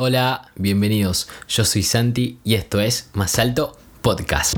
Hola, bienvenidos. Yo soy Santi y esto es Más Alto Podcast.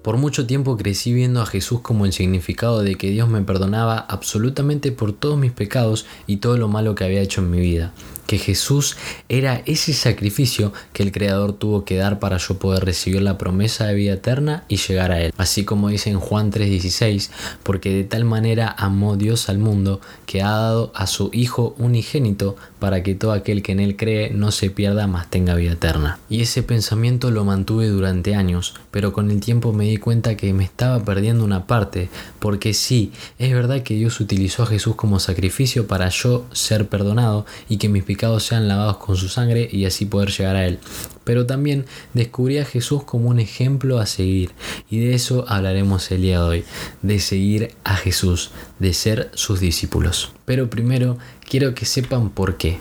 Por mucho tiempo crecí viendo a Jesús como el significado de que Dios me perdonaba absolutamente por todos mis pecados y todo lo malo que había hecho en mi vida que Jesús era ese sacrificio que el Creador tuvo que dar para yo poder recibir la promesa de vida eterna y llegar a Él. Así como dice en Juan 3:16, porque de tal manera amó Dios al mundo que ha dado a su Hijo unigénito para que todo aquel que en Él cree no se pierda, mas tenga vida eterna. Y ese pensamiento lo mantuve durante años, pero con el tiempo me di cuenta que me estaba perdiendo una parte, porque sí, es verdad que Dios utilizó a Jesús como sacrificio para yo ser perdonado y que mis pecados sean lavados con su sangre y así poder llegar a Él. Pero también descubrí a Jesús como un ejemplo a seguir y de eso hablaremos el día de hoy, de seguir a Jesús, de ser sus discípulos. Pero primero quiero que sepan por qué.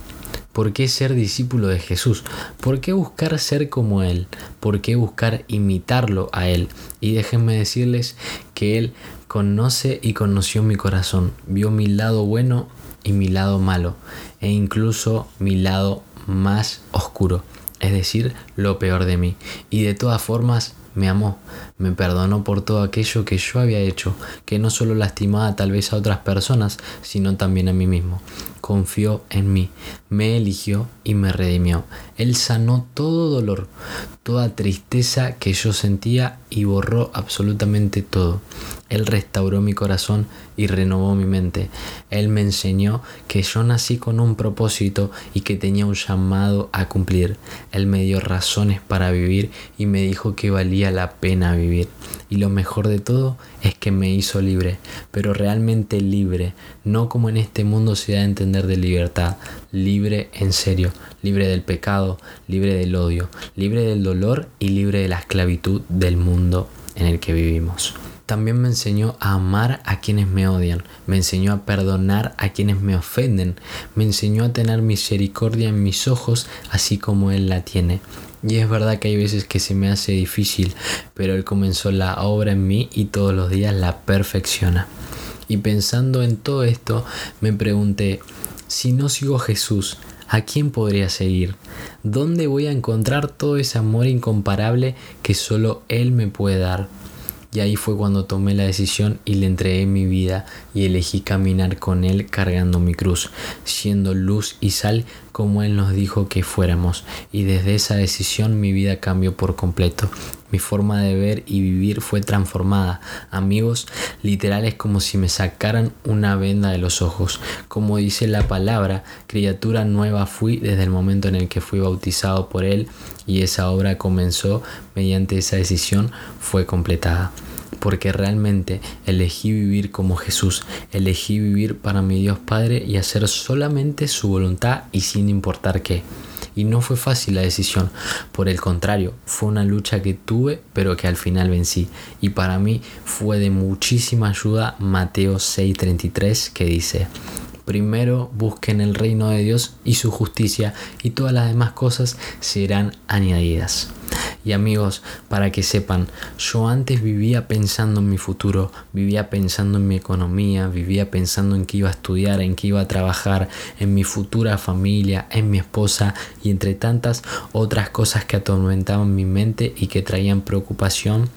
¿Por qué ser discípulo de Jesús? ¿Por qué buscar ser como Él? ¿Por qué buscar imitarlo a Él? Y déjenme decirles que Él conoce y conoció mi corazón, vio mi lado bueno y mi lado malo, e incluso mi lado más oscuro, es decir, lo peor de mí. Y de todas formas me amó, me perdonó por todo aquello que yo había hecho, que no solo lastimaba tal vez a otras personas, sino también a mí mismo. Confió en mí, me eligió y me redimió. Él sanó todo dolor, toda tristeza que yo sentía y borró absolutamente todo. Él restauró mi corazón y renovó mi mente. Él me enseñó que yo nací con un propósito y que tenía un llamado a cumplir. Él me dio razones para vivir y me dijo que valía la pena vivir. Y lo mejor de todo es que me hizo libre, pero realmente libre, no como en este mundo se da a entender de libertad, libre en serio, libre del pecado, libre del odio, libre del dolor y libre de la esclavitud del mundo en el que vivimos. También me enseñó a amar a quienes me odian, me enseñó a perdonar a quienes me ofenden, me enseñó a tener misericordia en mis ojos así como Él la tiene. Y es verdad que hay veces que se me hace difícil, pero Él comenzó la obra en mí y todos los días la perfecciona. Y pensando en todo esto, me pregunté, si no sigo a Jesús, ¿a quién podría seguir? ¿Dónde voy a encontrar todo ese amor incomparable que solo Él me puede dar? Y ahí fue cuando tomé la decisión y le entregué mi vida y elegí caminar con Él cargando mi cruz, siendo luz y sal como Él nos dijo que fuéramos. Y desde esa decisión mi vida cambió por completo. Mi forma de ver y vivir fue transformada. Amigos, literal es como si me sacaran una venda de los ojos. Como dice la palabra, criatura nueva fui desde el momento en el que fui bautizado por Él y esa obra comenzó mediante esa decisión fue completada porque realmente elegí vivir como Jesús, elegí vivir para mi Dios Padre y hacer solamente su voluntad y sin importar qué. Y no fue fácil la decisión, por el contrario, fue una lucha que tuve pero que al final vencí. Y para mí fue de muchísima ayuda Mateo 6:33 que dice, primero busquen el reino de Dios y su justicia y todas las demás cosas serán añadidas. Y amigos, para que sepan, yo antes vivía pensando en mi futuro, vivía pensando en mi economía, vivía pensando en que iba a estudiar, en que iba a trabajar, en mi futura familia, en mi esposa y entre tantas otras cosas que atormentaban mi mente y que traían preocupación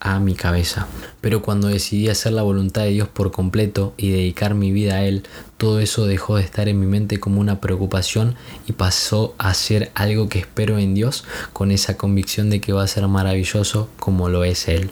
a mi cabeza. Pero cuando decidí hacer la voluntad de Dios por completo y dedicar mi vida a Él, todo eso dejó de estar en mi mente como una preocupación y pasó a ser algo que espero en Dios con esa convicción de que va a ser maravilloso como lo es Él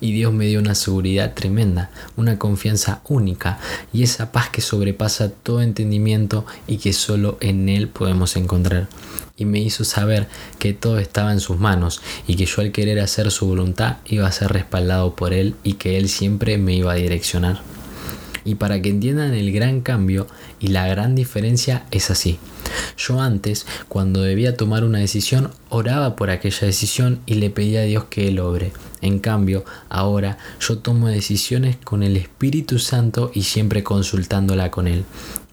y Dios me dio una seguridad tremenda, una confianza única y esa paz que sobrepasa todo entendimiento y que solo en Él podemos encontrar. Y me hizo saber que todo estaba en sus manos y que yo al querer hacer su voluntad iba a ser respaldado por Él y que Él siempre me iba a direccionar. Y para que entiendan el gran cambio y la gran diferencia es así. Yo antes, cuando debía tomar una decisión, oraba por aquella decisión y le pedía a Dios que Él obre. En cambio, ahora yo tomo decisiones con el Espíritu Santo y siempre consultándola con Él.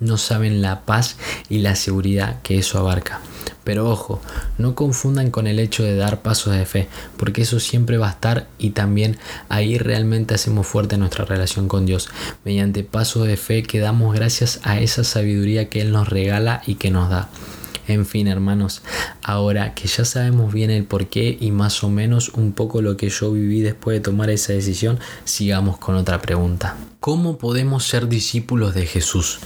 No saben la paz y la seguridad que eso abarca. Pero ojo, no confundan con el hecho de dar pasos de fe, porque eso siempre va a estar y también ahí realmente hacemos fuerte nuestra relación con Dios, mediante pasos de fe que damos gracias a esa sabiduría que Él nos regala y que nos da. En fin, hermanos, ahora que ya sabemos bien el por qué y más o menos un poco lo que yo viví después de tomar esa decisión, sigamos con otra pregunta. ¿Cómo podemos ser discípulos de Jesús?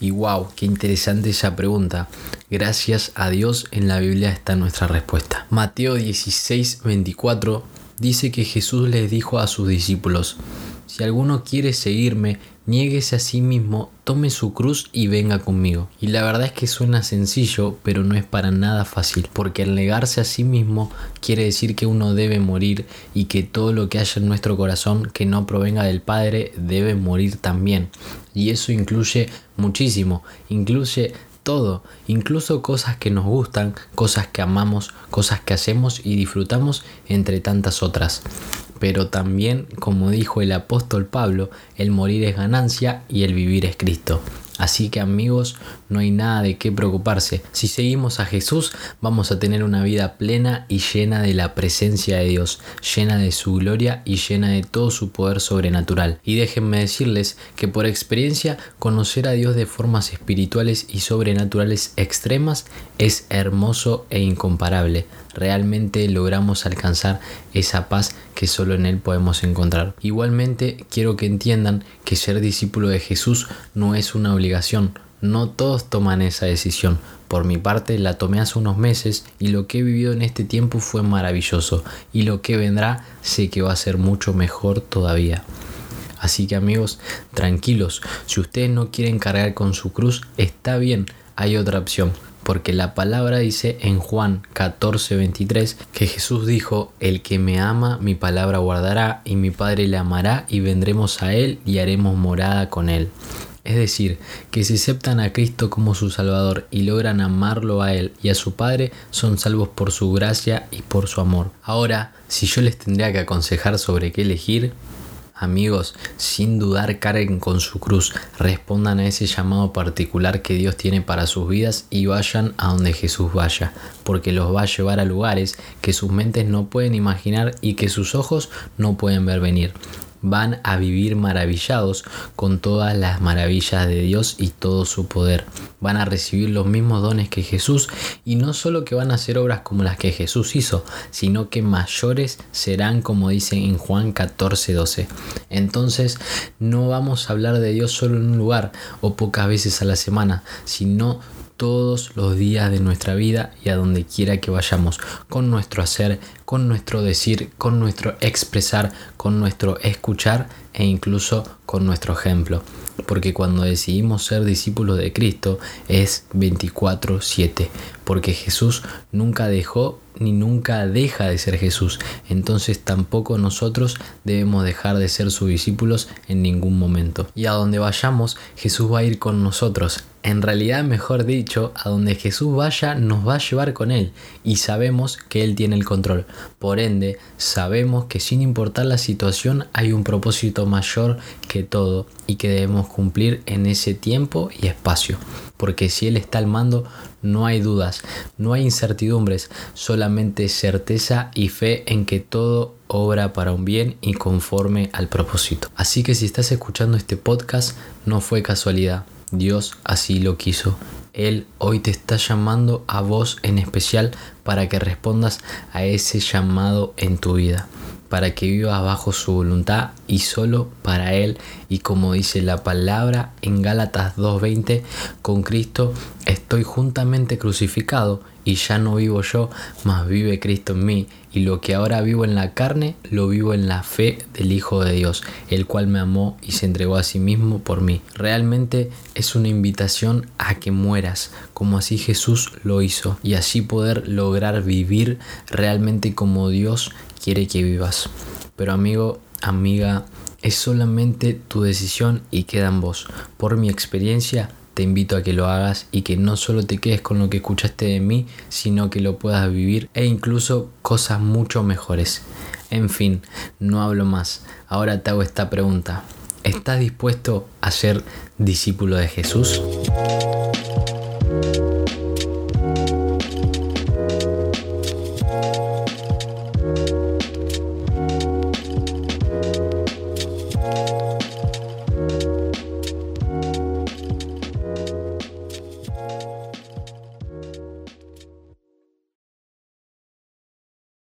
Y wow, qué interesante esa pregunta. Gracias a Dios en la Biblia está nuestra respuesta. Mateo 16, 24 dice que Jesús les dijo a sus discípulos, si alguno quiere seguirme, niéguese a sí mismo, tome su cruz y venga conmigo. Y la verdad es que suena sencillo, pero no es para nada fácil, porque el negarse a sí mismo quiere decir que uno debe morir y que todo lo que haya en nuestro corazón que no provenga del Padre debe morir también. Y eso incluye muchísimo, incluye todo, incluso cosas que nos gustan, cosas que amamos, cosas que hacemos y disfrutamos, entre tantas otras pero también, como dijo el apóstol Pablo, el morir es ganancia y el vivir es Cristo. Así que amigos, no hay nada de qué preocuparse. Si seguimos a Jesús, vamos a tener una vida plena y llena de la presencia de Dios, llena de su gloria y llena de todo su poder sobrenatural. Y déjenme decirles que por experiencia, conocer a Dios de formas espirituales y sobrenaturales extremas es hermoso e incomparable. Realmente logramos alcanzar esa paz que solo en Él podemos encontrar. Igualmente, quiero que entiendan que ser discípulo de Jesús no es una obligación, no todos toman esa decisión. Por mi parte la tomé hace unos meses y lo que he vivido en este tiempo fue maravilloso y lo que vendrá sé que va a ser mucho mejor todavía. Así que amigos, tranquilos, si ustedes no quieren cargar con su cruz, está bien, hay otra opción porque la palabra dice en Juan 14:23 que Jesús dijo, el que me ama, mi palabra guardará, y mi Padre le amará, y vendremos a él y haremos morada con él. Es decir, que si aceptan a Cristo como su Salvador y logran amarlo a Él y a su Padre, son salvos por su gracia y por su amor. Ahora, si yo les tendría que aconsejar sobre qué elegir, Amigos, sin dudar carguen con su cruz, respondan a ese llamado particular que Dios tiene para sus vidas y vayan a donde Jesús vaya, porque los va a llevar a lugares que sus mentes no pueden imaginar y que sus ojos no pueden ver venir van a vivir maravillados con todas las maravillas de Dios y todo su poder. Van a recibir los mismos dones que Jesús y no solo que van a hacer obras como las que Jesús hizo, sino que mayores serán como dice en Juan 14:12. Entonces no vamos a hablar de Dios solo en un lugar o pocas veces a la semana, sino todos los días de nuestra vida y a donde quiera que vayamos, con nuestro hacer, con nuestro decir, con nuestro expresar, con nuestro escuchar e incluso con nuestro ejemplo. Porque cuando decidimos ser discípulos de Cristo es 24/7, porque Jesús nunca dejó ni nunca deja de ser Jesús. Entonces tampoco nosotros debemos dejar de ser sus discípulos en ningún momento. Y a donde vayamos, Jesús va a ir con nosotros en realidad, mejor dicho, a donde Jesús vaya nos va a llevar con Él y sabemos que Él tiene el control. Por ende, sabemos que sin importar la situación hay un propósito mayor que todo y que debemos cumplir en ese tiempo y espacio. Porque si Él está al mando, no hay dudas, no hay incertidumbres, solamente certeza y fe en que todo obra para un bien y conforme al propósito. Así que si estás escuchando este podcast, no fue casualidad Dios así lo quiso. Él hoy te está llamando a vos en especial para que respondas a ese llamado en tu vida, para que vivas bajo su voluntad y solo para Él. Y como dice la palabra en Gálatas 2.20, con Cristo estoy juntamente crucificado y ya no vivo yo, mas vive Cristo en mí, y lo que ahora vivo en la carne, lo vivo en la fe del Hijo de Dios, el cual me amó y se entregó a sí mismo por mí. Realmente es una invitación a que mueras, como así Jesús lo hizo, y así poder lograr vivir realmente como Dios quiere que vivas. Pero amigo, amiga, es solamente tu decisión y queda en vos. Por mi experiencia, te invito a que lo hagas y que no solo te quedes con lo que escuchaste de mí, sino que lo puedas vivir e incluso cosas mucho mejores. En fin, no hablo más. Ahora te hago esta pregunta. ¿Estás dispuesto a ser discípulo de Jesús?